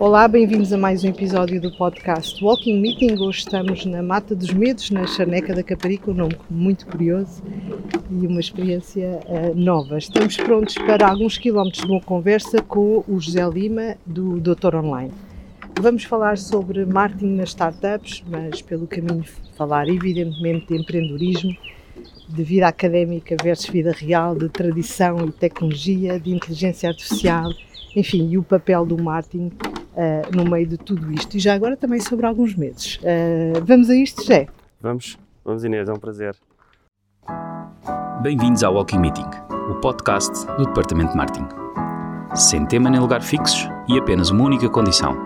Olá, bem-vindos a mais um episódio do podcast Walking Meeting. Hoje estamos na Mata dos Medos, na Charneca da Caparica, um nome muito curioso e uma experiência uh, nova. Estamos prontos para alguns quilómetros de uma conversa com o José Lima, do Doutor Online. Vamos falar sobre marketing nas startups, mas pelo caminho falar evidentemente de empreendedorismo, de vida académica versus vida real, de tradição e tecnologia, de inteligência artificial, enfim, e o papel do marketing uh, no meio de tudo isto. E já agora também sobre alguns meses. Uh, vamos a isto, Jé? Vamos, vamos Inês, é um prazer. Bem-vindos ao Walking Meeting, o podcast do Departamento de Marketing. Sem tema nem lugar fixos e apenas uma única condição: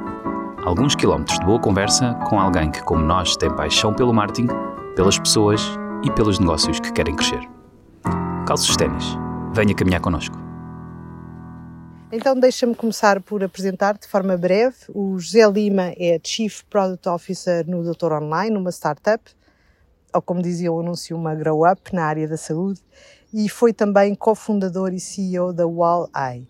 alguns quilómetros de boa conversa com alguém que, como nós, tem paixão pelo marketing, pelas pessoas e pelos negócios que querem crescer. Calços os ténis, venha caminhar connosco. Então deixa-me começar por apresentar de forma breve. O José Lima é Chief Product Officer no Doutor Online, uma startup, ou como dizia o anúncio, uma grow up na área da saúde, e foi também cofundador e CEO da Wall-Eye.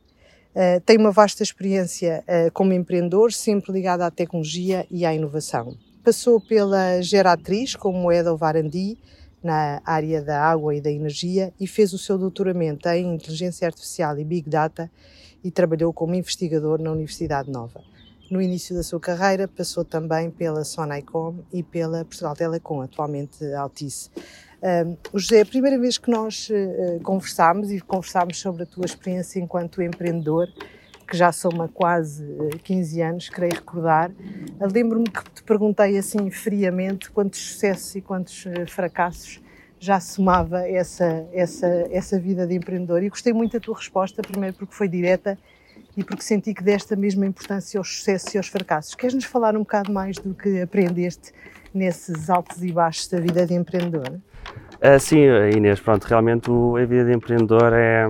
Uh, tem uma vasta experiência uh, como empreendedor, sempre ligada à tecnologia e à inovação. Passou pela Geratriz como Head of R&D na área da água e da energia e fez o seu doutoramento em Inteligência Artificial e Big Data e trabalhou como investigador na Universidade Nova. No início da sua carreira, passou também pela Sonaicom e pela Portugal Telecom, atualmente Altice. Um, José, a primeira vez que nós uh, conversámos e conversámos sobre a tua experiência enquanto empreendedor, que já soma quase 15 anos, creio recordar, lembro-me que te perguntei assim friamente quantos sucessos e quantos fracassos já somava essa, essa, essa vida de empreendedor. E gostei muito da tua resposta, primeiro porque foi direta e porque senti que desta mesma importância aos sucessos e aos fracassos. Queres-nos falar um bocado mais do que aprendeste nesses altos e baixos da vida de empreendedor? Uh, sim, Inês, pronto, realmente a vida de empreendedor é,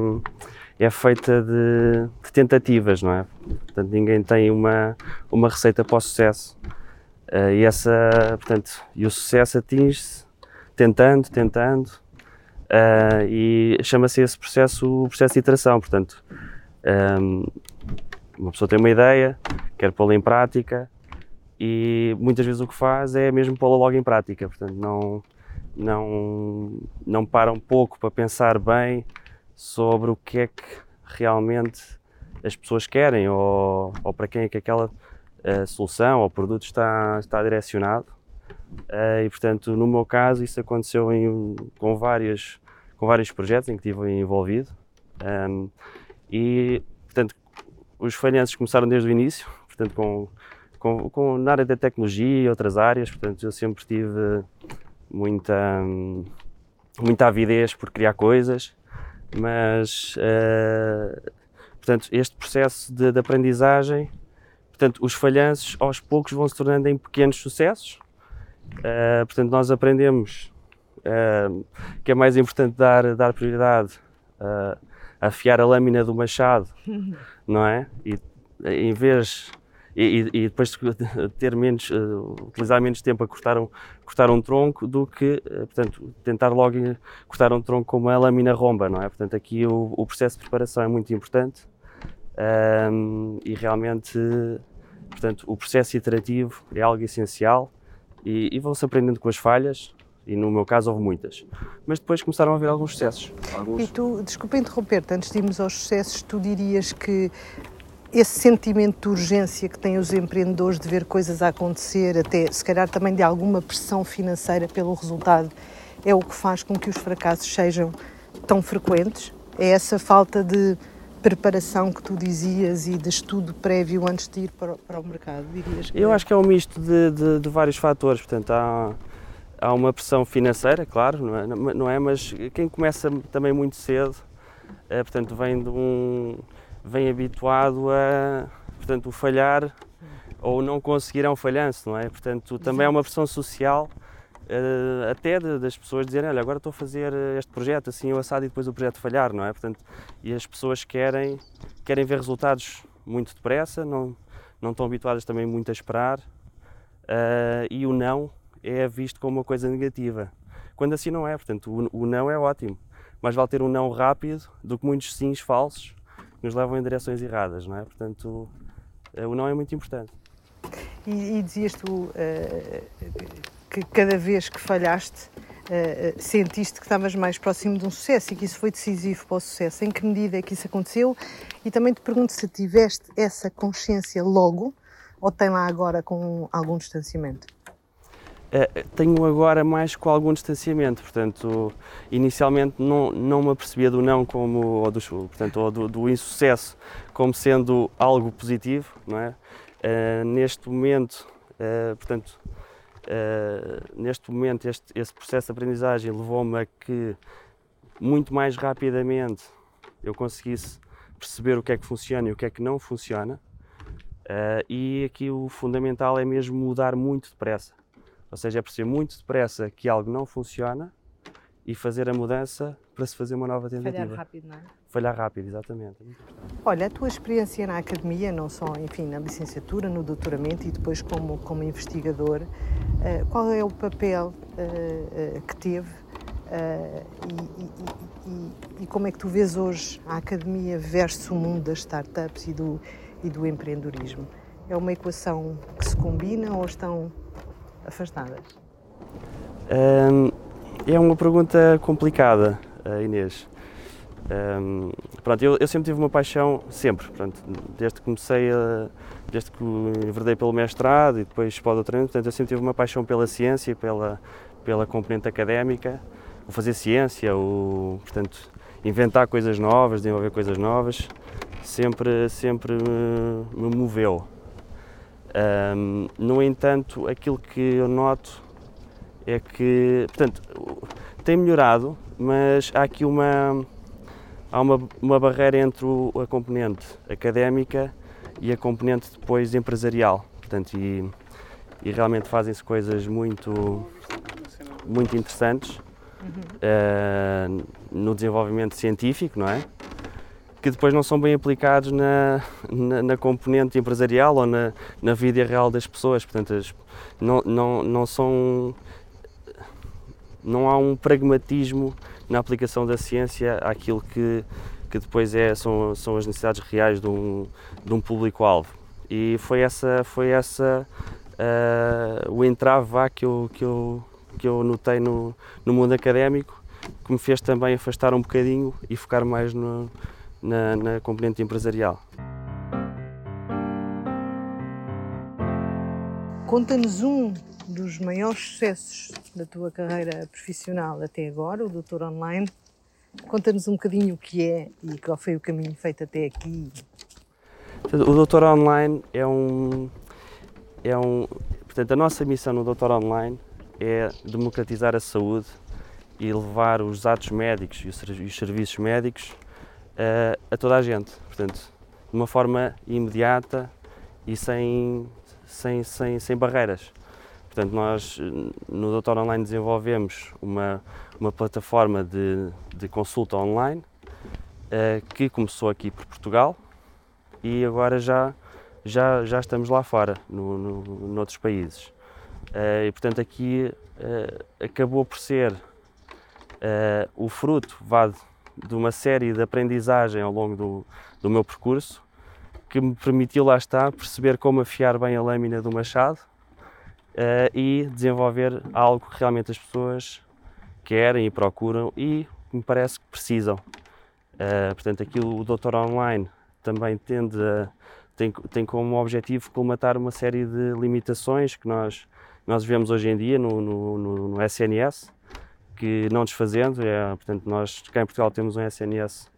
é feita de, de, tentativas, não é? Portanto, ninguém tem uma, uma receita para o sucesso. Uh, e, essa, portanto, e o sucesso atinge-se tentando, tentando, uh, e chama-se esse processo o processo de iteração. Portanto, um, uma pessoa tem uma ideia, quer pô-la em prática, e muitas vezes o que faz é mesmo pô-la logo em prática. Portanto, não, não, não para um pouco para pensar bem sobre o que é que realmente as pessoas querem ou, ou para quem é que aquela uh, solução ou produto está, está direcionado. Uh, e portanto, no meu caso, isso aconteceu em, com, várias, com vários projetos em que estive envolvido. Um, e portanto, os falhanços começaram desde o início, portanto, com, com, com, na área da tecnologia e outras áreas. Portanto, eu sempre tive muita, muita avidez por criar coisas, mas uh, portanto, este processo de, de aprendizagem, portanto, os falhanços aos poucos vão se tornando em pequenos sucessos Uh, portanto, nós aprendemos uh, que é mais importante dar, dar prioridade a afiar a lâmina do machado, não é? E em vez e, e, depois ter menos, utilizar menos tempo a cortar um, cortar um tronco do que, portanto, tentar logo cortar um tronco com uma lâmina romba, não é? Portanto, aqui o, o processo de preparação é muito importante um, e realmente, portanto, o processo iterativo é algo essencial e, e vão-se aprendendo com as falhas, e no meu caso houve muitas. Mas depois começaram a haver alguns sucessos. Alguns... E tu, desculpa interromper-te, antes de irmos aos sucessos, tu dirias que esse sentimento de urgência que têm os empreendedores de ver coisas a acontecer, até se calhar também de alguma pressão financeira pelo resultado, é o que faz com que os fracassos sejam tão frequentes? É essa falta de preparação que tu dizias e de estudo prévio antes de ir para, para o mercado, dirias? Eu é? acho que é um misto de, de, de vários fatores, portanto há, há uma pressão financeira, claro, não é, não é, mas quem começa também muito cedo, é, portanto vem de um, vem habituado a, portanto, o falhar ou não conseguir é um falhanço, não é? Portanto, também é uma pressão social uh, até de, das pessoas dizerem, olha, agora estou a fazer este projeto assim o assado e depois o projeto falhar, não é? Portanto, e as pessoas querem, querem ver resultados muito depressa, não, não estão habituadas também muito a esperar uh, e o não é visto como uma coisa negativa, quando assim não é, portanto, o, o não é ótimo, mas vale ter um não rápido do que muitos sims falsos que nos levam em direções erradas, não é? Portanto, uh, o não é muito importante. E, e dizias tu uh, que cada vez que falhaste, uh, sentiste que estavas mais próximo de um sucesso e que isso foi decisivo para o sucesso. Em que medida é que isso aconteceu? E também te pergunto se tiveste essa consciência logo ou tem lá agora com algum distanciamento? Uh, tenho agora mais com algum distanciamento, portanto, inicialmente não, não me apercebia do não como, ou do, portanto, ou do, do insucesso como sendo algo positivo, não é? Uh, neste momento, uh, portanto, neste momento este, esse processo de aprendizagem levou-me a que muito mais rapidamente eu conseguisse perceber o que é que funciona e o que é que não funciona, e aqui o fundamental é mesmo mudar muito depressa. Ou seja, é perceber muito depressa que algo não funciona e fazer a mudança para se fazer uma nova tentativa. Falhar rápido, não é? Falhar rápido, exatamente. Olha, a tua experiência na academia, não só, enfim, na licenciatura, no doutoramento e depois como, como investigador, uh, qual é o papel uh, uh, que teve e, e, e, e, como é que tu vês hoje a academia versus o mundo das startups e do, e do empreendedorismo? É uma equação que se combina ou estão afastadas? Um, é uma pergunta complicada, Inês. Um, pronto, eu, eu, sempre tive uma paixão, sempre, pronto, desde que comecei a, desde que enverdei pelo mestrado e depois para o doutoramento, portanto, eu sempre tive uma paixão pela ciência, pela, pela componente académica, o fazer ciência, o, portanto, inventar coisas novas, desenvolver coisas novas, sempre, sempre me, me moveu. Um, no entanto, aquilo que eu noto é que, portanto, tem melhorado, mas há aqui uma, há uma, uma barreira entre a componente académica e a componente depois empresarial. Portanto, e, e realmente fazem-se coisas muito, muito interessantes uhum. uh, no desenvolvimento científico, não é? que depois não são bem aplicados na, na, na componente empresarial ou na, na vida real das pessoas. Portanto, as, não, não, não são. Não há um pragmatismo na aplicação da ciência àquilo que, que depois é, são, são as necessidades reais de um, de um público-alvo. E foi essa, foi essa uh, o entrave que, eu, que, eu, que eu notei no, no mundo académico que me fez também afastar um bocadinho e focar mais no, na, na componente empresarial. Conta-nos um dos maiores sucessos da tua carreira profissional até agora, o Doutor Online. Conta-nos um bocadinho o que é e qual foi o caminho feito até aqui. O Doutor Online é um, é um. Portanto, a nossa missão no Doutor Online é democratizar a saúde e levar os atos médicos e os serviços médicos uh, a toda a gente. Portanto, de uma forma imediata e sem, sem, sem, sem barreiras. Portanto, nós no Doutor Online desenvolvemos uma, uma plataforma de, de consulta online uh, que começou aqui por Portugal e agora já, já, já estamos lá fora, no, no, noutros países. Uh, e portanto aqui uh, acabou por ser o fruto vá, de uma série de aprendizagem ao longo do, do meu percurso que me permitiu, lá está, perceber como afiar bem a lâmina do machado uh, e desenvolver algo que realmente as pessoas querem e procuram e me parece que precisam. Uh, portanto, aqui o Doutor Online também tende a, tem, tem como objetivo colmatar uma série de limitações que nós, nós vemos hoje em dia no, no, no, no SNS, que não desfazendo, é, portanto, nós cá em Portugal temos um SNS,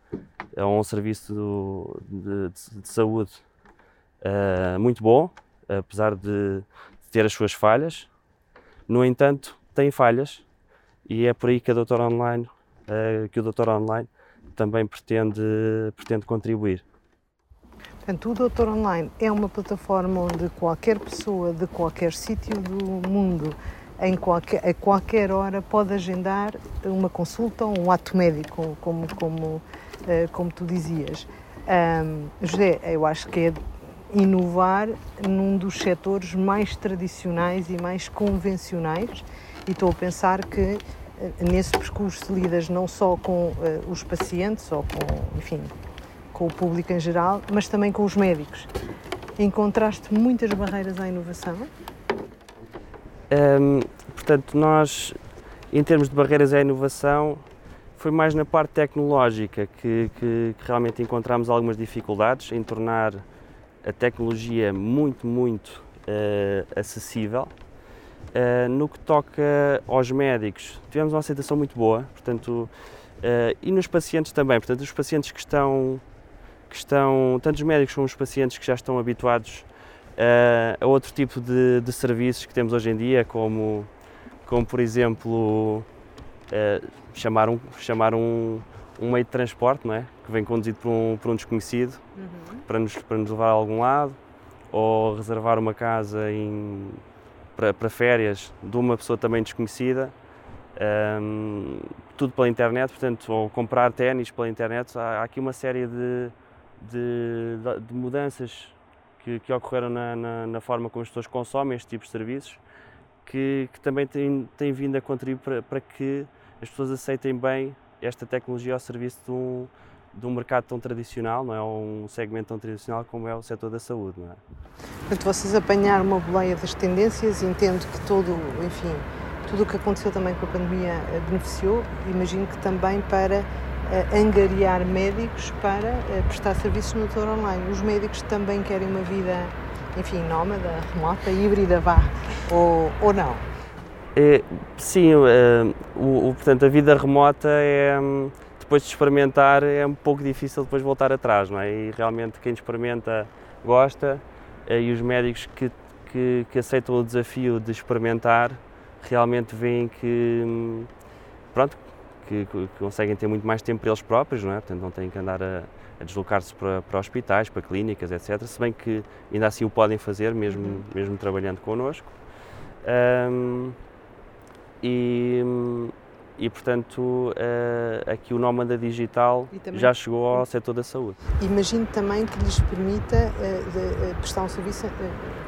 é um serviço do, de, de, de, saúde uh, muito bom, apesar de, ter as suas falhas. No entanto, tem falhas e é por aí que a Doutor Online, uh, que o Doutor Online também pretende, pretende contribuir. Portanto, o Doutor Online é uma plataforma onde qualquer pessoa de qualquer sítio do mundo em qualquer, a qualquer hora pode agendar uma consulta ou um ato médico, como, como, eh, como tu dizias. Um, José, eu acho que é inovar num dos setores mais tradicionais e mais convencionais e estou a pensar que eh, nesse percurso lidas não só com uh, os pacientes ou com, enfim, com o público em geral, mas também com os médicos. Encontraste muitas barreiras à inovação? Um, portanto, nós, em termos de barreiras à inovação, foi mais na parte tecnológica que, que, que realmente encontramos algumas dificuldades em tornar a tecnologia muito, muito uh, acessível. Uh, no que toca aos médicos, tivemos uma aceitação muito boa, portanto, uh, e nos pacientes também, portanto, os pacientes que estão, que estão, tanto os médicos como os pacientes que já estão habituados uh, a outro tipo de, de, serviços que temos hoje em dia, como, como por exemplo, chamar, um, chamar um, um meio de transporte, não é? Que vem conduzido por um, por um desconhecido, uhum. para, nos, para nos levar a algum lado, ou reservar uma casa em, para, para férias de uma pessoa também desconhecida, um, tudo pela internet, portanto, ou comprar ténis pela internet, há, há aqui uma série de, de, de mudanças que, que ocorreram na, na, na, forma como as pessoas consomem este tipo de serviços, que, que também têm, têm vindo a contribuir para, para que as pessoas aceitem bem esta tecnologia ao serviço de um, de um mercado tão tradicional, não é? um segmento tão tradicional como é o setor da saúde. Não é? Portanto, vocês apanharam uma boleia das tendências, entendo que todo, enfim, tudo o que aconteceu também com a pandemia eh, beneficiou, imagino que também para uh, angariar médicos para uh, prestar serviços no setor online. Os médicos também querem uma vida, enfim, nómada, remota, híbrida, vá, ou, ou não? É, sim, uh, o, o, portanto, a vida remota é. Um, depois de experimentar é um pouco difícil depois voltar atrás, não é? E realmente quem experimenta gosta eh, e os médicos que, que, que aceitam o desafio de experimentar realmente veem que, hum, pronto, que, que, conseguem ter muito mais tempo para eles próprios, não é? Portanto, não têm que andar a, a deslocar-se para, para hospitais, para clínicas, etc. Se bem que ainda assim o podem fazer, mesmo, uhum. mesmo trabalhando connosco. Um, e, hum, e, portanto, uh, aqui o Nómada Digital também, já chegou ao setor da saúde. Imagino também que lhes permita de, uh, prestar um serviço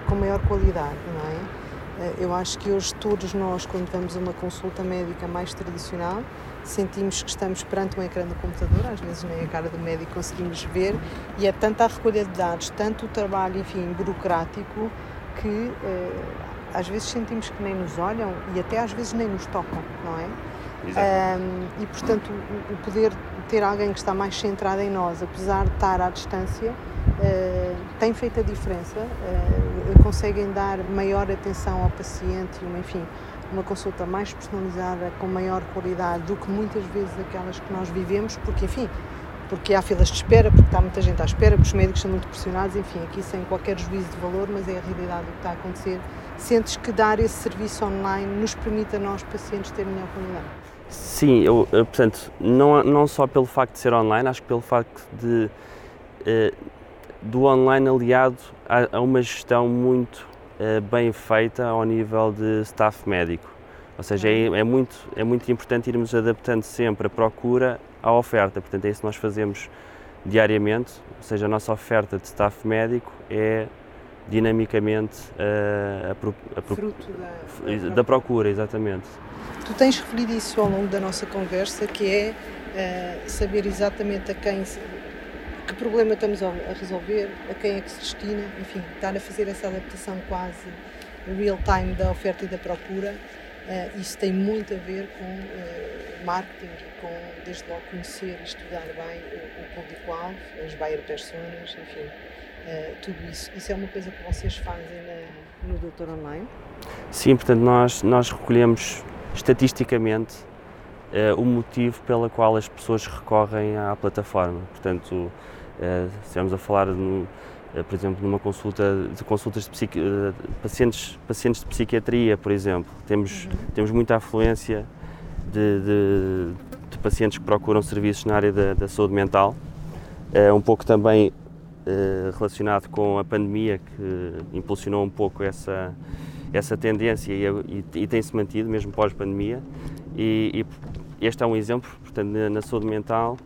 com maior qualidade, não é? eu acho que hoje todos nós, quando vamos a uma consulta médica mais tradicional, sentimos que estamos perante um ecrã do computador, às vezes nem a cara do médico conseguimos ver, e é tanta a recolha de dados, tanto o trabalho, enfim, burocrático, que às vezes sentimos que nem nos olham e até às vezes nem nos tocam, não é? Um, e portanto o, poder ter alguém que está mais centrado em nós, apesar de estar à distância, uh, tem feito a diferença. Uh, conseguem dar maior atenção ao paciente, uma, enfim, uma consulta mais personalizada, com maior qualidade do que muitas vezes aquelas que nós vivemos, porque enfim, porque há filas de espera, porque está muita gente à espera, porque os médicos são muito pressionados, enfim, aqui sem qualquer juízo de valor, mas é a realidade do que está a acontecer. Sentes que dar esse serviço online nos permite a nós, pacientes, ter melhor qualidade? Sim, eu, eu, portanto, não, não só pelo facto de ser online, acho que pelo facto de eh, do online aliado a, a uma gestão muito eh, bem feita ao nível de staff médico. Ou seja, é, é, muito, é muito importante irmos adaptando sempre a procura à oferta. Portanto, é isso que nós fazemos diariamente. Ou seja, a nossa oferta de staff médico é dinamicamente uh, a, a, Fruto da, da procura, exatamente. Tu tens referido isso ao longo da nossa conversa, que é uh, saber exatamente a quem, que problema estamos a resolver, a quem é que se destina, enfim, estar a fazer essa adaptação quase real time da oferta e da procura. Uh, isso tem muito a ver com uh, marketing e com, desde logo, conhecer e estudar bem o, o público-alvo, as buyer personas, enfim, uh, tudo isso. Isso é uma coisa que vocês fazem na, no Doutor Online? Sim, portanto, nós, nós recolhemos estatisticamente uh, o motivo pela qual as pessoas recorrem à plataforma. Portanto, uh, se estivermos a falar, uh, por exemplo, numa consulta de consultas de psiqui, pacientes, pacientes de psiquiatria, por exemplo, temos, uhum. temos muita afluência de, de, de, pacientes que procuram serviços na área da, da saúde mental, um pouco também relacionado com a pandemia que impulsionou um pouco essa essa tendência e, e, e tem-se mantido mesmo pós-pandemia e, e, este é um exemplo, portanto, na, saúde mental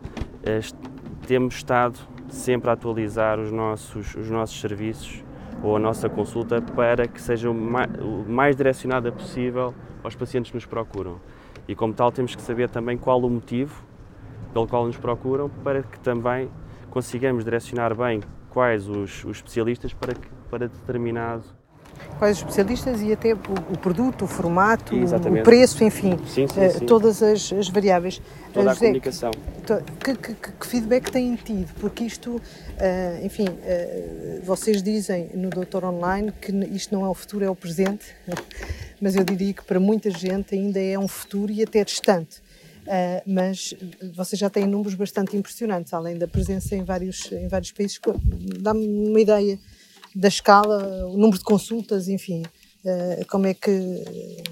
temos estado sempre a atualizar os nossos, os nossos serviços ou a nossa consulta para que seja o mais, o mais direcionada possível aos pacientes que nos procuram. E como tal temos que saber também qual o motivo pelo qual nos procuram para que também consigamos direcionar bem quais os, os especialistas para, para determinado quais os especialistas e até o, o produto, o formato, Exatamente. o preço, enfim, Sim, sim, eh, sim. todas as, as variáveis. toda Eh, a José, comunicação. to- que, que- que- que feedback têm tido? Porque isto, eh, enfim, vocês dizem no Doutor Online que isto não é o futuro, é o presente, mas eu diria que para muita gente ainda é um futuro e até distante. Eh, mas vocês já têm números bastante impressionantes, além da presença em vários, em vários países. Dá-me uma ideia da escala, o número de consultas, enfim, eh, como é que,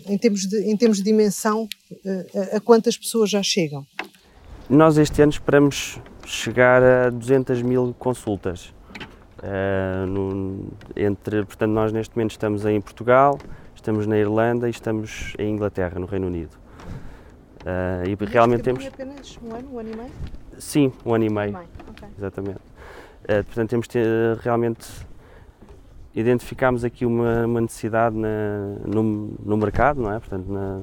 em termos de, em termos de dimensão, eh, a- quantas pessoas já chegam? Nós este ano esperamos chegar a 200 mil consultas. No- entre, portanto, nós neste momento estamos em Portugal, estamos na Irlanda e estamos em Inglaterra, no Reino Unido. Eh, e realmente temos, Isto é apenas um ano, um ano e meio? sim, um ano e meio, Meio, ok. exatamente. Eh, portanto, temos te- realmente identificámos aqui uma, uma necessidade na- no, no mercado, não é? Portanto, na,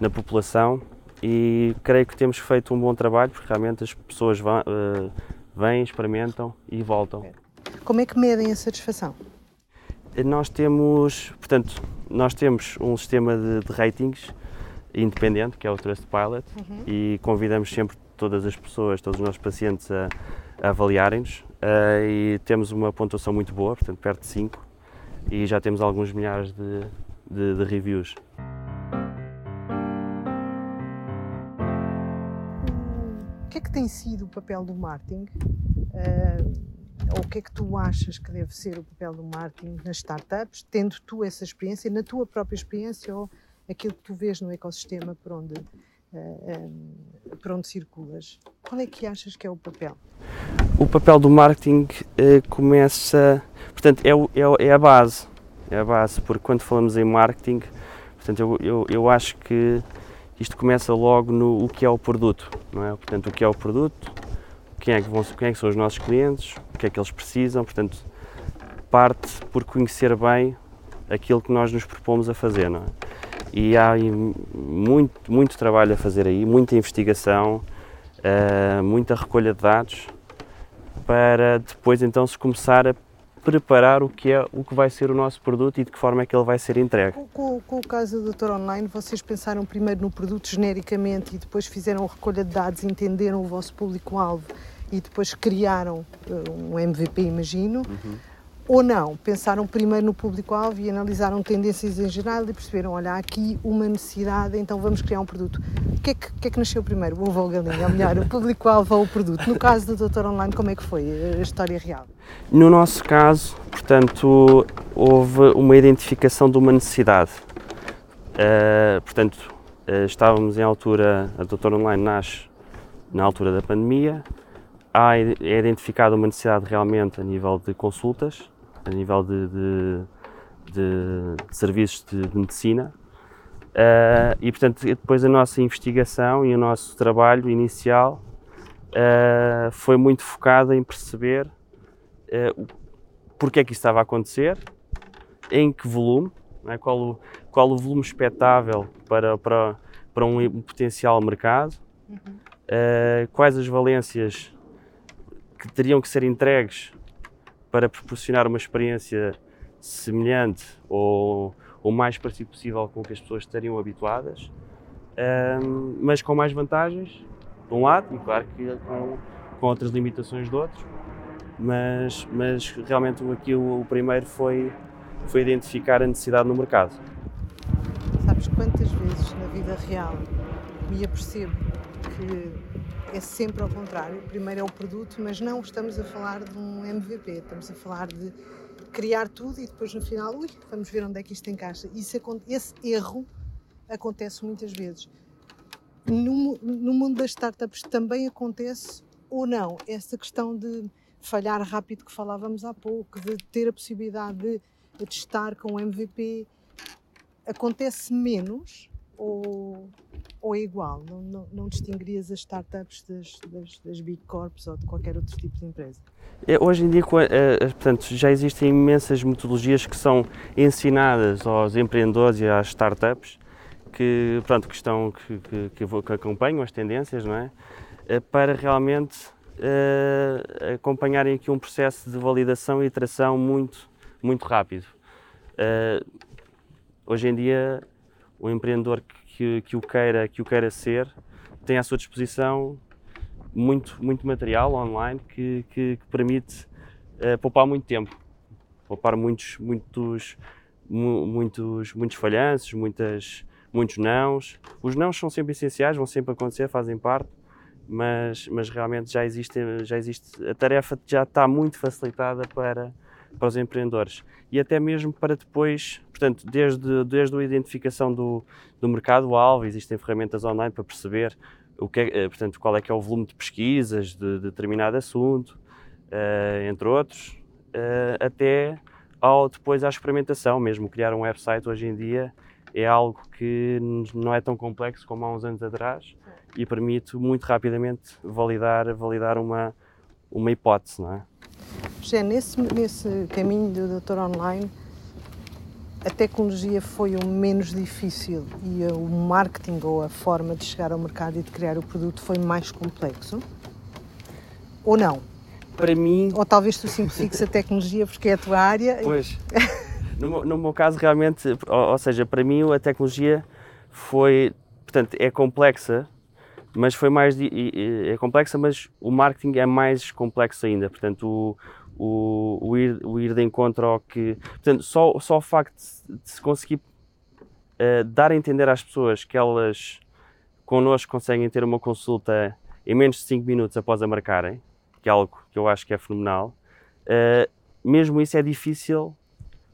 na população e creio que temos feito um bom trabalho porque realmente as pessoas vão, eh, vêm, experimentam e voltam. Como é que medem a satisfação? Nós temos, portanto, nós temos um sistema de, de ratings independente, que é o Trustpilot, e convidamos sempre todas as pessoas, todos os nossos pacientes a, a avaliarem-nos eh, e temos uma pontuação muito boa, portanto, perto de 5, e já temos alguns milhares de, de- de reviews. O que é que tem sido o papel do marketing? eh, ou o que é que tu achas que deve ser o papel do marketing nas startups, tendo tu essa experiência, na tua própria experiência ou aquilo que tu vês no ecossistema por onde, eh, por onde circulas? Qual é que achas que é o papel? O papel do marketing eh, começa, portanto, é, é é a base, é a base, porque quando falamos em marketing, portanto, eu, eu, eu acho que isto começa logo no o que é o produto, não é? Portanto, o que é o produto, quem é que, vão, quem é que são os nossos clientes, o que é que eles precisam, portanto, parte por conhecer bem aquilo que nós nos propomos a fazer, não é? E há muito, muito trabalho a fazer aí, muita investigação, eh, muita recolha de dados, para depois então se começar a preparar o que é o que vai ser o nosso produto e de que forma é que ele vai ser entregue. Com, com- o caso do Doutor Online, vocês pensaram primeiro no produto genericamente e depois fizeram recolha de dados, entenderam o vosso público-alvo e depois criaram eh, um MVP, imagino. Ou não? Pensaram primeiro no público-alvo e analisaram tendências em geral e perceberam, olha, há aqui uma necessidade, então vamos criar um produto. O que é que, que, é que nasceu primeiro? O ovo ou a galinha? Ou melhor, o público-alvo ou o produto? No caso do Doutor Online, como é que foi a história real? No nosso caso, portanto, houve uma identificação de uma necessidade. Uh, portanto, uh, estávamos em altura, a Doutor Online nasce na altura da pandemia, é identificada uma necessidade realmente a nível de consultas, a nível de, de- de- de serviços de, medicina, Uh, e portanto, depois a nossa investigação e o nosso trabalho inicial uh, foi muito focado em perceber eh, o- porque é que isso estava a acontecer, em que volume, não é? qual, o, qual o volume expectável para, para, para um, potencial mercado, eh, quais as valências que teriam que ser entregues para proporcionar uma experiência semelhante ou o mais parecido possível com o que as pessoas estariam habituadas, ahm, mas com mais vantagens, de um lado, e claro que com, com outras limitações de outros, mas, mas realmente aqui o, o primeiro foi, foi identificar a necessidade no mercado. Sabes quantas vezes na vida real me apercebo que é sempre ao contrário. Primeiro é o produto, mas não estamos a falar de um MVP, estamos a falar de criar tudo e depois no final, ui, vamos ver onde é que isto encaixa. Isso, esse erro acontece muitas vezes. No, no mundo das startups também acontece ou não? Essa questão de falhar rápido que falávamos há pouco, de ter a possibilidade de, de testar com o MVP, acontece menos ou, ou é igual? Não, não, não distinguirias as startups das, das, das big corps ou de qualquer outro tipo de empresa? É, Hoje em dia, portanto, já existem imensas metodologias que são ensinadas aos empreendedores e às startups que, pronto, que, estão, que, que, que acompanham as tendências, não é? Eh, Para realmente uh, acompanharem aqui um processo de validação e iteração muito, muito rápido. Uh, hoje em dia, o empreendedor que, que, o queira, que o queira ser tem à sua disposição muito, muito material online que, que, que permite uh, poupar muito tempo, poupar muitos, muitos, muitos, muitos falhanços, muitas, muitos nãos. Os nãos são sempre essenciais, vão sempre acontecer, fazem parte, mas, mas realmente já existe, já existe, a tarefa já está muito facilitada para, para os empreendedores e até mesmo para depois, portanto, desde, desde a identificação do, do mercado-alvo, existem ferramentas online para perceber o que é, eh, portanto, qual é que é o volume de pesquisas de, de determinado assunto, uh, entre outros, uh, até ao depois à experimentação, mesmo criar um website hoje em dia é algo que não é tão complexo como há uns anos atrás e permite muito rapidamente validar, validar uma, uma hipótese, não é? José, nesse, nesse caminho do doutor online, a tecnologia foi o menos difícil e o marketing ou a forma de chegar ao mercado e de criar o produto foi mais complexo? Ou não? Para mim. Ou talvez tu simplifiques a tecnologia porque é a tua área. Pois. No, no meu caso, realmente, ou, ou, seja, para mim a tecnologia foi. Portanto, é complexa, mas foi mais. É complexa, mas o marketing é mais complexo ainda. Portanto, o, o, o, ir, o ir de encontro ao que. Portanto, só, só o facto de se conseguir uh, dar a entender às pessoas que elas connosco conseguem ter uma consulta em menos de 5 minutos após a marcarem, que é algo que eu acho que é fenomenal, uh, mesmo isso é difícil,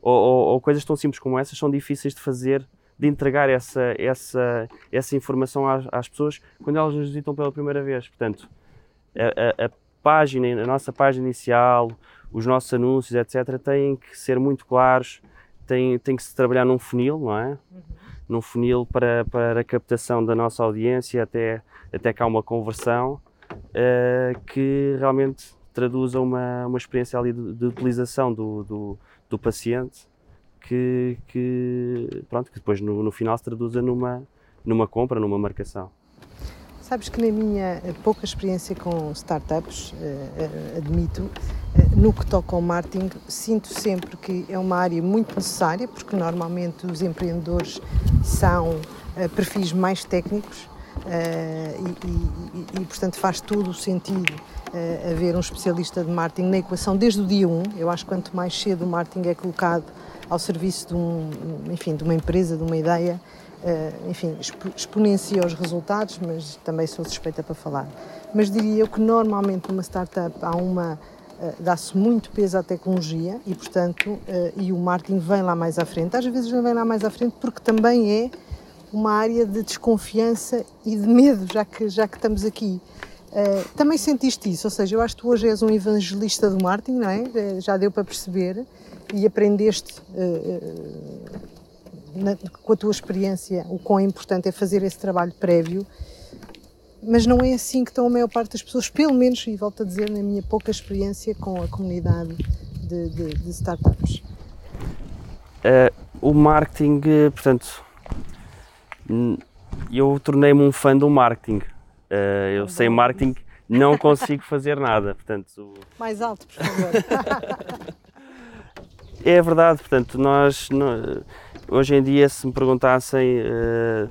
ou, ou, ou, coisas tão simples como essas são difíceis de fazer, de entregar essa, essa, essa informação às, às pessoas quando elas nos visitam pela primeira vez. Portanto, a, a, a página, a nossa página inicial, os nossos anúncios, etc., têm que ser muito claros, tem, tem que se trabalhar num funil, não é? Uhum. Num funil para, para a captação da nossa audiência, até, até que há uma conversão, uh, que realmente traduza uma, uma experiência ali de, de utilização do, do, do, paciente, que, que, pronto, que depois no, no final se traduza numa, numa compra, numa marcação. Sabes que na minha pouca experiência com startups, uh, admito, uh, no que toca ao marketing, sinto sempre que é uma área muito necessária, porque normalmente os empreendedores são perfis mais técnicos e, e, e, portanto, faz todo o sentido haver um especialista de marketing na equação desde o dia 1. Eu acho que quanto mais cedo o marketing é colocado ao serviço de, um, enfim, de uma empresa, de uma ideia, enfim, exponencia os resultados, mas também sou suspeita para falar. Mas diria eu que normalmente numa startup há uma uh, dá-se muito peso à tecnologia e, portanto, uh, e o marketing vem lá mais à frente. Às vezes vem lá mais à frente porque também é uma área de desconfiança e de medo, já que, já que estamos aqui. Também sentiste isso, ou seja, eu acho que tu hoje és um evangelista do marketing, não é? Já deu para perceber e aprendeste na, com a tua experiência, o quão importante é fazer esse trabalho prévio, mas não é assim que estão a maior parte das pessoas, pelo menos, e volto a dizer, na minha pouca experiência com a comunidade de, de, de startups. Uh, o marketing, portanto, eu tornei-me um fã do marketing. Uh, eu sei marketing, não consigo fazer nada, portanto... Mais alto, por favor. é verdade, portanto, nós... nós Hoje em dia, se me perguntassem uh,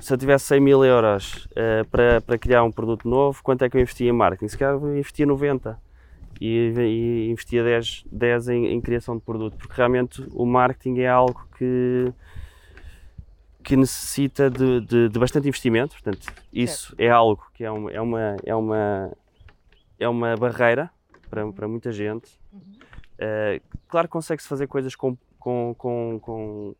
se eu tivesse 100 mil euros uh, para, para criar um produto novo, quanto é que eu investia em marketing? Se calhar eu investia 90 e, e investia 10, 10 em, em, criação de produto, porque realmente o marketing é algo que, que necessita de, de, de bastante investimento, portanto, isso é, é algo que é uma, é uma, é uma, é uma barreira para, para muita gente. Uh, claro que consegue-se fazer coisas com com, com, com,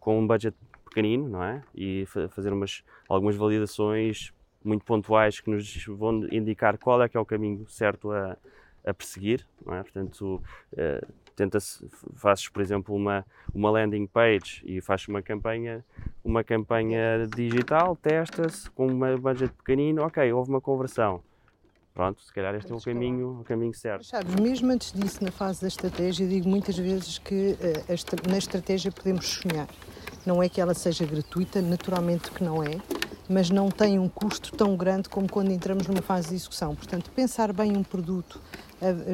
com um budget pequenino, não é? E fazer umas, algumas validações muito pontuais que nos vão indicar qual é que é o caminho certo a, a perseguir, não é? Portanto, uh, tenta-se, fazes, por exemplo, uma, uma landing page e fazes uma campanha, uma campanha digital, testa-se com um budget pequenino, ok, houve uma conversão pronto, se calhar este é o caminho, o caminho certo. Sabes, mesmo antes disso, na fase da estratégia, digo muitas vezes que uh, na estratégia podemos sonhar. Não é que ela seja gratuita, naturalmente que não é, mas não tem um custo tão grande como quando entramos numa fase de execução. Portanto, pensar bem um produto,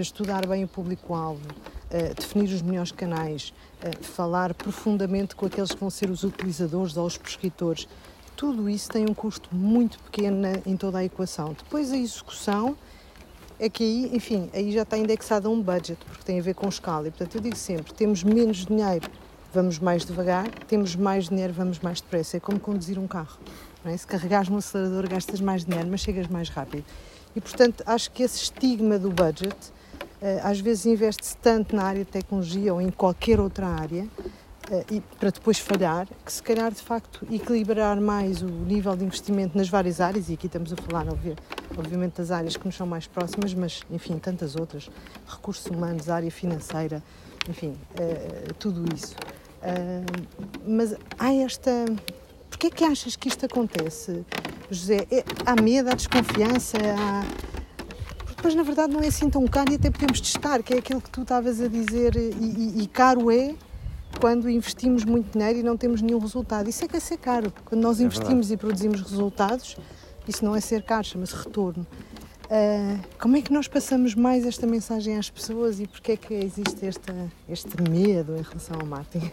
estudar bem o público-alvo, definir os melhores canais, falar profundamente com aqueles que vão ser os utilizadores ou os prescritores, tudo isso tem um custo muito pequeno em toda a equação. Depois a execução é que aí, enfim, aí já está indexado a um budget, porque tem a ver com escala. E portanto eu digo sempre, temos menos dinheiro, vamos mais devagar, temos mais dinheiro, vamos mais depressa. É como conduzir um carro. É? Se carregares no acelerador gastas mais dinheiro, mas chegas mais rápido. E portanto acho que esse estigma do budget, eh, às vezes investe-se tanto na área de tecnologia ou em qualquer outra área, e para depois falhar, que se calhar de facto equilibrar mais o nível de investimento nas várias áreas, e aqui estamos a falar obviamente das áreas que nos são mais próximas, mas enfim, tantas outras, recursos humanos, área financeira, enfim, uh, tudo isso. Mas há esta. Porquê é que achas que isto acontece, José? É, há medo, há desconfiança, há. Depois, na verdade, não é assim tão caro e até podemos testar, que é aquilo que tu estavas a dizer, e, e, e caro é quando investimos muito dinheiro e não temos nenhum resultado. Isso é que é ser caro. Quando nós é investimos verdade. e produzimos resultados, isso não é ser caro, chama-se retorno. Uh, como é que nós passamos mais esta mensagem às pessoas e porquê é que existe este, este medo em relação ao marketing?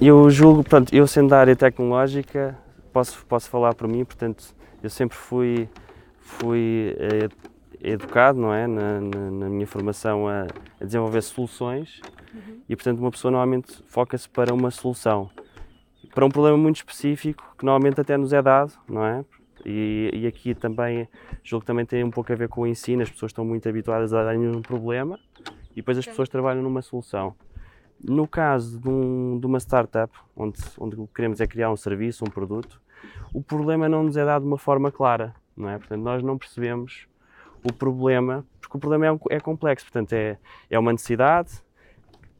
Eu julgo, pronto, eu sendo da área tecnológica, posso, posso falar por mim, portanto, eu sempre fui, fui eh, educado, não é, na, na, na minha formação a, a desenvolver soluções Uhum. E, portanto, uma pessoa normalmente foca-se para uma solução, para um problema muito específico que normalmente até nos é dado, não é? E, e aqui também, julgo que também tem um pouco a ver com o ensino, as pessoas estão muito habituadas a darem um problema e depois as pessoas trabalham numa solução. No caso de, um, de, uma startup, onde, onde o que queremos é criar um serviço, um produto, o problema não nos é dado de uma forma clara, não é? Portanto, nós não percebemos o problema, porque o problema é, um, é complexo, portanto, é, é uma necessidade,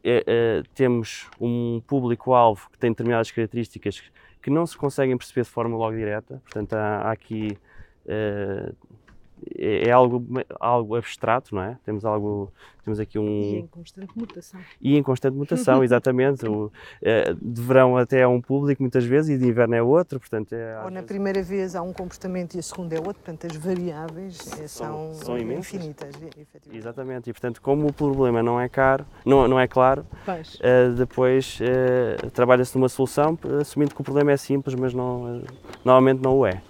é, é, temos um público-alvo que tem determinadas características que não se conseguem perceber de forma logo direta, portanto há, há aqui é, é, algo, algo abstrato, não é? Temos algo, temos aqui um... E em constante mutação. E em constante mutação, exatamente. o, é, de verão até é um público muitas vezes e de inverno é outro, portanto é... Ou na vezes... primeira vez há um comportamento e a segunda é outro, portanto as variáveis é, são, são, são infinitas. Exatamente, e portanto como o problema não é caro, não, não é claro, uh, depois uh, trabalha-se numa solução assumindo que o problema é simples, mas não, normalmente não o é.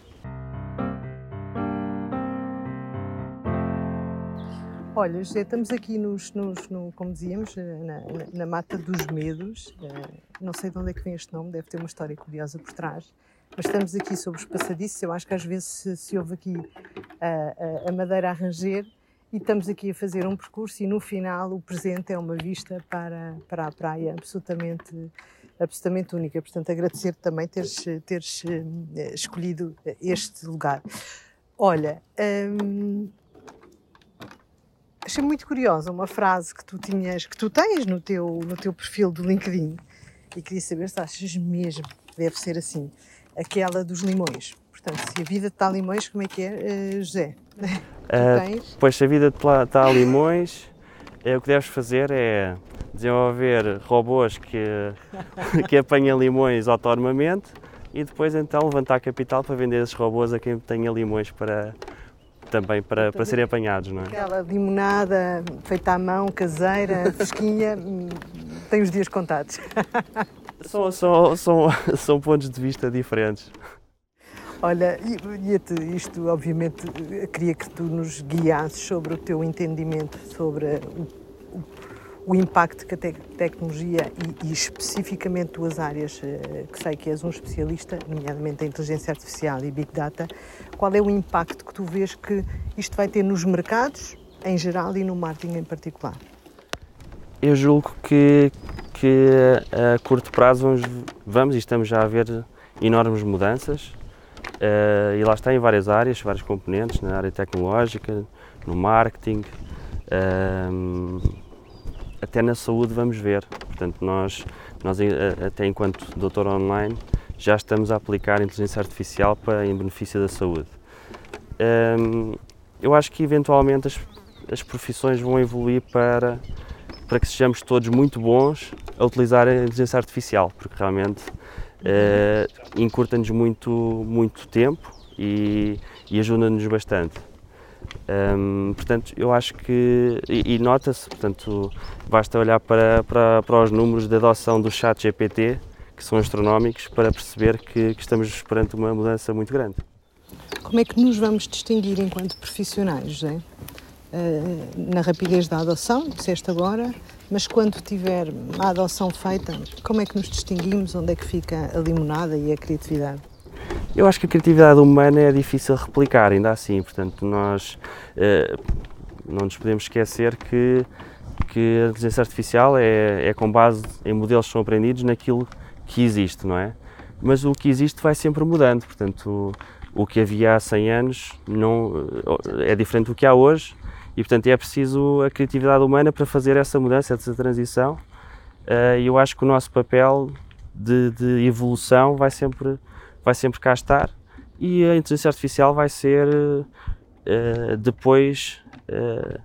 Olha, José, estamos aqui nos, nos no, como dizíamos, eh, na, na, na, mata dos medos. Uh, não sei de onde é que vem este nome, deve ter uma história curiosa por trás. Mas estamos aqui sobre os passadiços. Eu acho que às vezes se, se ouve aqui uh, a madeira a ranger e estamos aqui a fazer um percurso e no final o presente é uma vista para, para a praia absolutamente, absolutamente única. Portanto, agradecer também teres, teres escolhido este lugar. Olha, um, achei muito curiosa uma frase que tu tinhas, que tu tens no teu, no teu perfil do LinkedIn e queria saber se achas mesmo que deve ser assim, aquela dos limões. Portanto, se a vida está a limões, como é que é, uh, José? Uh, pois, se a vida está a limões, é, o que deves fazer é desenvolver robôs que, que apanham limões autonomamente e depois então levantar capital para vender esses robôs a quem tenha limões para, também para, para serem apanhados, não é? Aquela limonada feita à mão, caseira, fresquinha, tem os dias contados. São, são, são, são pontos de vista diferentes. Olha, e, isto obviamente queria que tu nos guiasses sobre o teu entendimento sobre o, o impacto que a te tecnologia e, e, especificamente duas áreas uh, que sei que és um especialista, nomeadamente a inteligência artificial e Big Data, qual é o impacto que tu vês que isto vai ter nos mercados em geral e no marketing em particular? Eu julgo que, que a curto prazo vamos, vamos e estamos já a ver enormes mudanças uh, e lá está em várias áreas, vários componentes, na área tecnológica, no marketing, até na saúde vamos ver. Portanto, nós, nós até enquanto doutor online, já estamos a aplicar inteligência artificial para em benefício da saúde. Um, eu acho que eventualmente as, as profissões vão evoluir para, para que sejamos todos muito bons a utilizar a inteligência artificial, porque realmente uh, encurta-nos muito, muito tempo e, e ajuda-nos bastante. Um, portanto, eu acho que, e, e nota-se, portanto, basta olhar para, para, para os números de adoção do chat GPT, que são astronómicos, para perceber que, que estamos perante uma mudança muito grande. Como é que nos vamos distinguir enquanto profissionais, José? Uh, na rapidez da adoção, disseste agora, mas quando tiver a adoção feita, como é que nos distinguimos? Onde é que fica a limonada e a criatividade? Eu acho que a criatividade humana é difícil de replicar, ainda assim, portanto, nós eh, não nos podemos esquecer que, que a inteligência artificial é, é com base em modelos que são aprendidos naquilo que existe, não é? Mas o que existe vai sempre mudando, portanto, o, o que havia há 100 anos não, é diferente do que há hoje e, portanto, é preciso a criatividade humana para fazer essa mudança, essa transição. Eh, e eu acho que o nosso papel de, de, evolução vai sempre, vai sempre cá estar e a inteligência artificial vai ser uh, depois uh,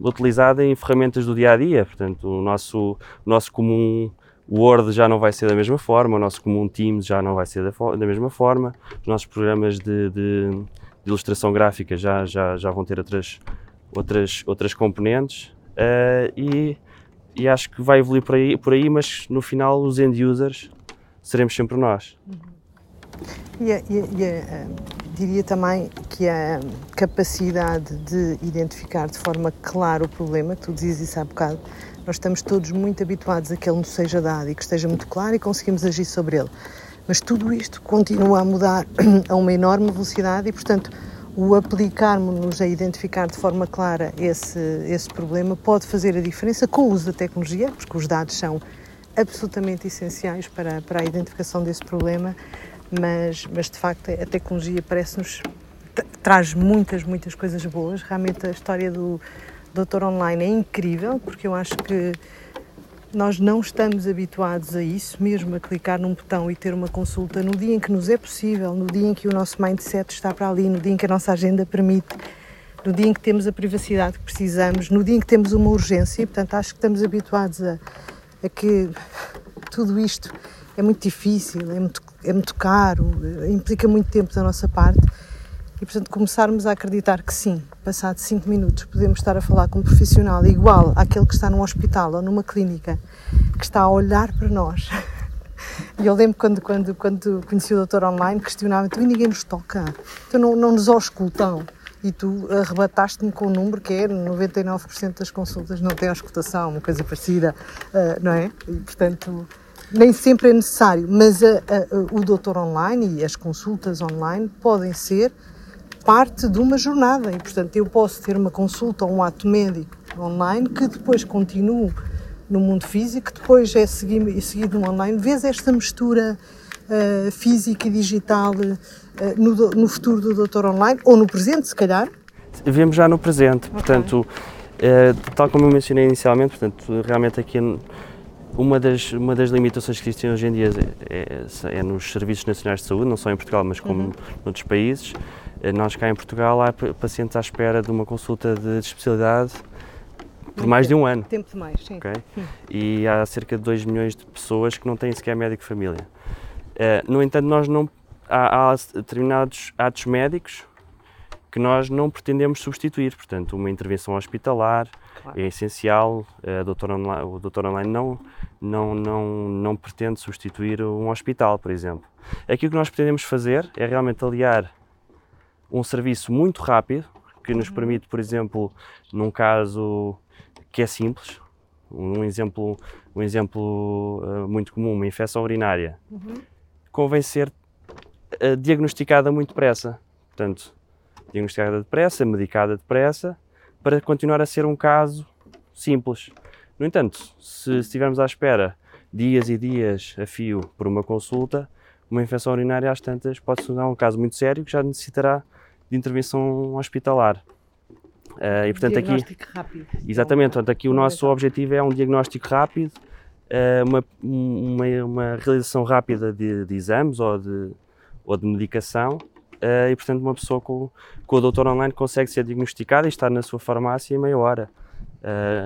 utilizada em ferramentas do dia a dia. Portanto, o nosso, o nosso comum Word já não vai ser da mesma forma, o nosso comum Teams já não vai ser da, da mesma forma, os nossos programas de, de de ilustração gráfica já, já, já vão ter outras, outras, outras componentes uh, e, e acho que vai evoluir por aí, por aí, mas no final os end users seremos sempre nós. E, e, e uh, diria também que a capacidade de identificar de forma clara o problema, tu dizias isso há bocado, nós estamos todos muito habituados a que ele nos seja dado e que esteja muito claro e conseguimos agir sobre ele. Mas tudo isto continua a mudar a uma enorme velocidade e, portanto, o aplicarmos-nos a identificar de forma clara esse, esse problema pode fazer a diferença com o uso da tecnologia, porque os dados são absolutamente essenciais para, para a identificação desse problema, mas, mas de facto a tecnologia parece-nos traz muitas, muitas coisas boas. Realmente a história do Doutor Online é incrível, porque eu acho que nós não estamos habituados a isso, mesmo a clicar num botão e ter uma consulta no dia em que nos é possível, no dia em que o nosso mindset está para ali, no dia em que a nossa agenda permite, no dia em que temos a privacidade que precisamos, no dia em que temos uma urgência. Portanto, acho que estamos habituados a, a que tudo isto é muito difícil, é muito, é muito caro, implica muito tempo da nossa parte e, portanto, começarmos a acreditar que sim, passado 5 minutos, podemos estar a falar com um profissional igual àquele que está num hospital ou numa clínica, que está a olhar para nós. E eu lembro quando, quando, quando conheci o doutor online, questionava tu e ninguém nos toca, então não, não nos auscultam. E tu arrebataste-me com um número que é 99% das consultas não têm auscultação, uma coisa parecida, uh, não é? E, portanto, nem sempre é necessário, mas a, a, o doutor online e as consultas online podem ser parte de uma jornada e, portanto, eu posso ter uma consulta ou um ato médico online que depois continuo no mundo físico, depois é seguido, seguido no online. Vês esta mistura uh, física e digital uh, no, no, futuro do doutor online ou no presente, se calhar? Vemos já no presente, okay. portanto, uh, tal como eu mencionei inicialmente, portanto, realmente aqui uma das, uma das limitações que existem hoje em dia é, é, é nos serviços nacionais de saúde, não só em Portugal, mas como uhum. noutros países. Eh, nós cá em Portugal há pacientes à espera de uma consulta de especialidade por mais de um ano. Tempo demais, sim. Okay? Hum. E há cerca de 2 milhões de pessoas que não têm sequer médico de família. Uh, no entanto, nós não, há, há, determinados atos médicos que nós não pretendemos substituir. Portanto, uma intervenção hospitalar claro. é essencial. A doutora online, o doutor online não, não, não, não pretende substituir um hospital, por exemplo. Aqui o que nós pretendemos fazer é realmente aliar um serviço muito rápido, que nos uhum. permite, por exemplo, num caso que é simples, um exemplo, um exemplo uh, muito comum, uma infecção urinária, uhum. Convém ser uh, diagnosticada muito depressa. Portanto, diagnosticada depressa, medicada depressa, para continuar a ser um caso simples. No entanto, se estivermos à espera dias e dias a fio por uma consulta, uma infecção urinária às tantas pode se tornar um caso muito sério que já necessitará de intervenção hospitalar. Uh, e, portanto, diagnóstico aqui, rápido. Exatamente, portanto, aqui o nosso objetivo é um diagnóstico rápido, uma, uma, uma, realização rápida de, de, exames ou de, ou de medicação uh, e, portanto, uma pessoa com, com o doutor online consegue ser diagnosticada e estar na sua farmácia em meia hora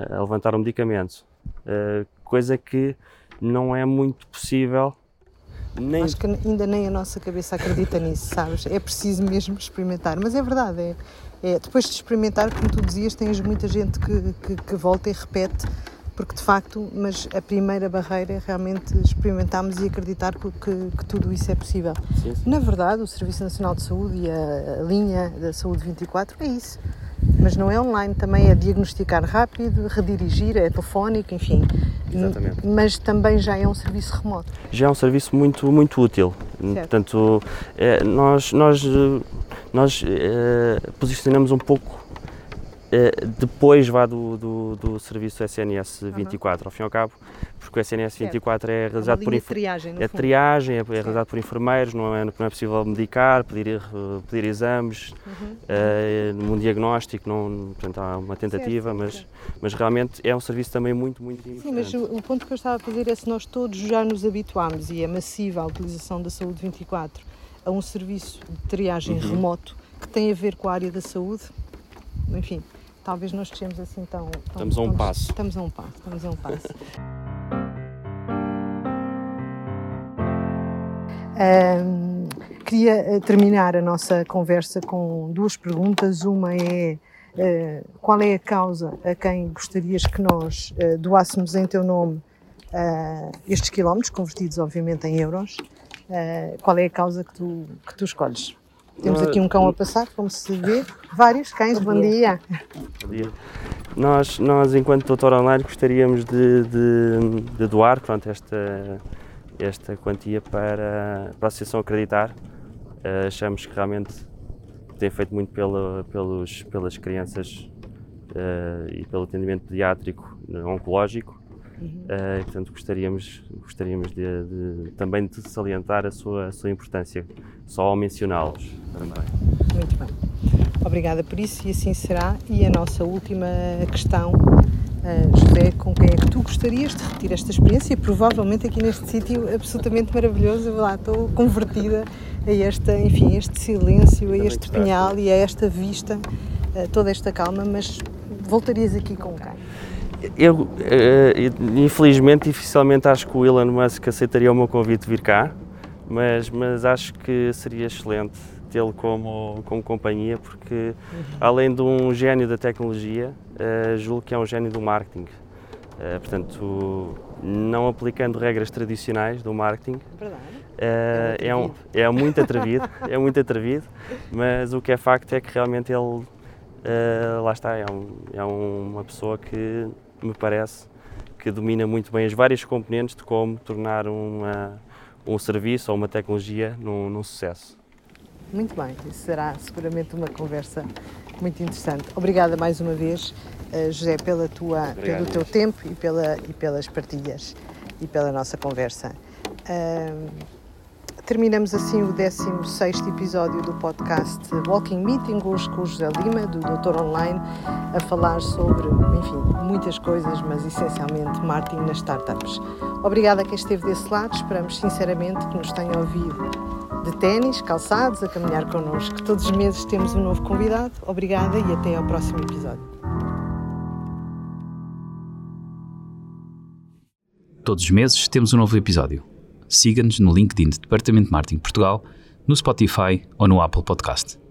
a levantar um medicamento, coisa que não é muito possível Nem... Acho que ainda nem a nossa cabeça acredita nisso, sabes? É preciso mesmo experimentar. Mas é verdade, é, é, depois de experimentar, como tu dizias, tens muita gente que, que, que volta e repete porque de facto, mas a primeira barreira é realmente experimentarmos e acreditar que, que, que tudo isso é possível. Sim, sim. Na verdade, o Serviço Nacional de Saúde e a, a, linha da Saúde 24 é isso. Mas não é online, também é diagnosticar rápido, redirigir, é telefónico, enfim. Exatamente. Mas também já é um serviço remoto. Já é um serviço muito, muito útil. Certo. Portanto, é, nós, nós, nós é, posicionamos um pouco eh, depois vá do, do, do, serviço SNS 24, uhum. ao fim e ao cabo, porque o SNS 24 é realizado é por triagem, é triagem, é, é realizado por enfermeiros, não é, não é possível medicar, pedir, pedir exames, uhum. uh, num diagnóstico, não, portanto há uma tentativa, certo, mas, mas realmente é um serviço também muito, muito importante. Sim, mas o, o, ponto que eu estava a fazer é se nós todos já nos habituámos e é massiva a utilização da Saúde 24 a um serviço de triagem uhum. remoto que tem a ver com a área da saúde, enfim, talvez não estejamos assim tão. tão estamos a um passo. Estamos a um passo, estamos a um passo. um, queria eh, terminar a nossa conversa com duas perguntas. Uma é uh, qual é a causa a quem gostarias que nós uh, doássemos em teu nome uh, estes quilómetros, convertidos obviamente em euros? qual é a causa que tu, que tu escolhes? Temos aqui um cão a passar, como se vê. Vários cães, bom dia. Bom dia. Nós, nós enquanto doutor online, gostaríamos de, de, de doar pronto, esta, esta quantia para, para a Associação Acreditar. Uh, achamos que realmente tem feito muito pela, pelos, pelas crianças uh, e pelo atendimento pediátrico oncológico. Uhum. Uh, e, portanto, gostaríamos, gostaríamos de, de, também de salientar a sua, a sua importância, só ao mencioná-los também. Muito bem. Obrigada por isso e assim será. E a nossa última questão, uh, José, com quem é que tu gostarias de repetir esta experiência? Provavelmente aqui neste sítio absolutamente maravilhoso, eu lá estou convertida a esta, enfim, este silêncio, a este pinhal e a esta vista, uh, toda esta calma, mas voltarias aqui com quem? Eu, uh, infelizmente, dificilmente acho que o Elon Musk aceitaria o meu convite de vir cá, mas, mas acho que seria excelente tê-lo como, como companhia, porque uhum. além de um gênio da tecnologia, uh, julgo que é um gênio do marketing. Uh, portanto, não aplicando regras tradicionais do marketing, é, é, um, é muito atrevido, é muito atrevido, mas o que é facto é que realmente ele, lá está, é, um, é uma pessoa que me parece que domina muito bem as várias componentes de como tornar uma, um serviço ou uma tecnologia num, num sucesso. Muito bem, isso será seguramente uma conversa muito interessante. Obrigada mais uma vez, eh, José, pela tua, Obrigado, pelo teu tempo e, pela, e pelas partilhas e pela nossa conversa. Terminamos assim o 16 episódio do podcast Walking Meeting, hoje com o José Lima, do Doutor Online, a falar sobre, enfim, muitas coisas, mas essencialmente marketing nas startups. Obrigada a quem esteve desse lado, esperamos sinceramente que nos tenha ouvido de ténis, calçados, a caminhar connosco. Todos os meses temos um novo convidado. Obrigada e até ao próximo episódio. Todos os meses temos um novo episódio siga-nos no LinkedIn do Departamento de Marketing Portugal, no Spotify ou no Apple Podcast.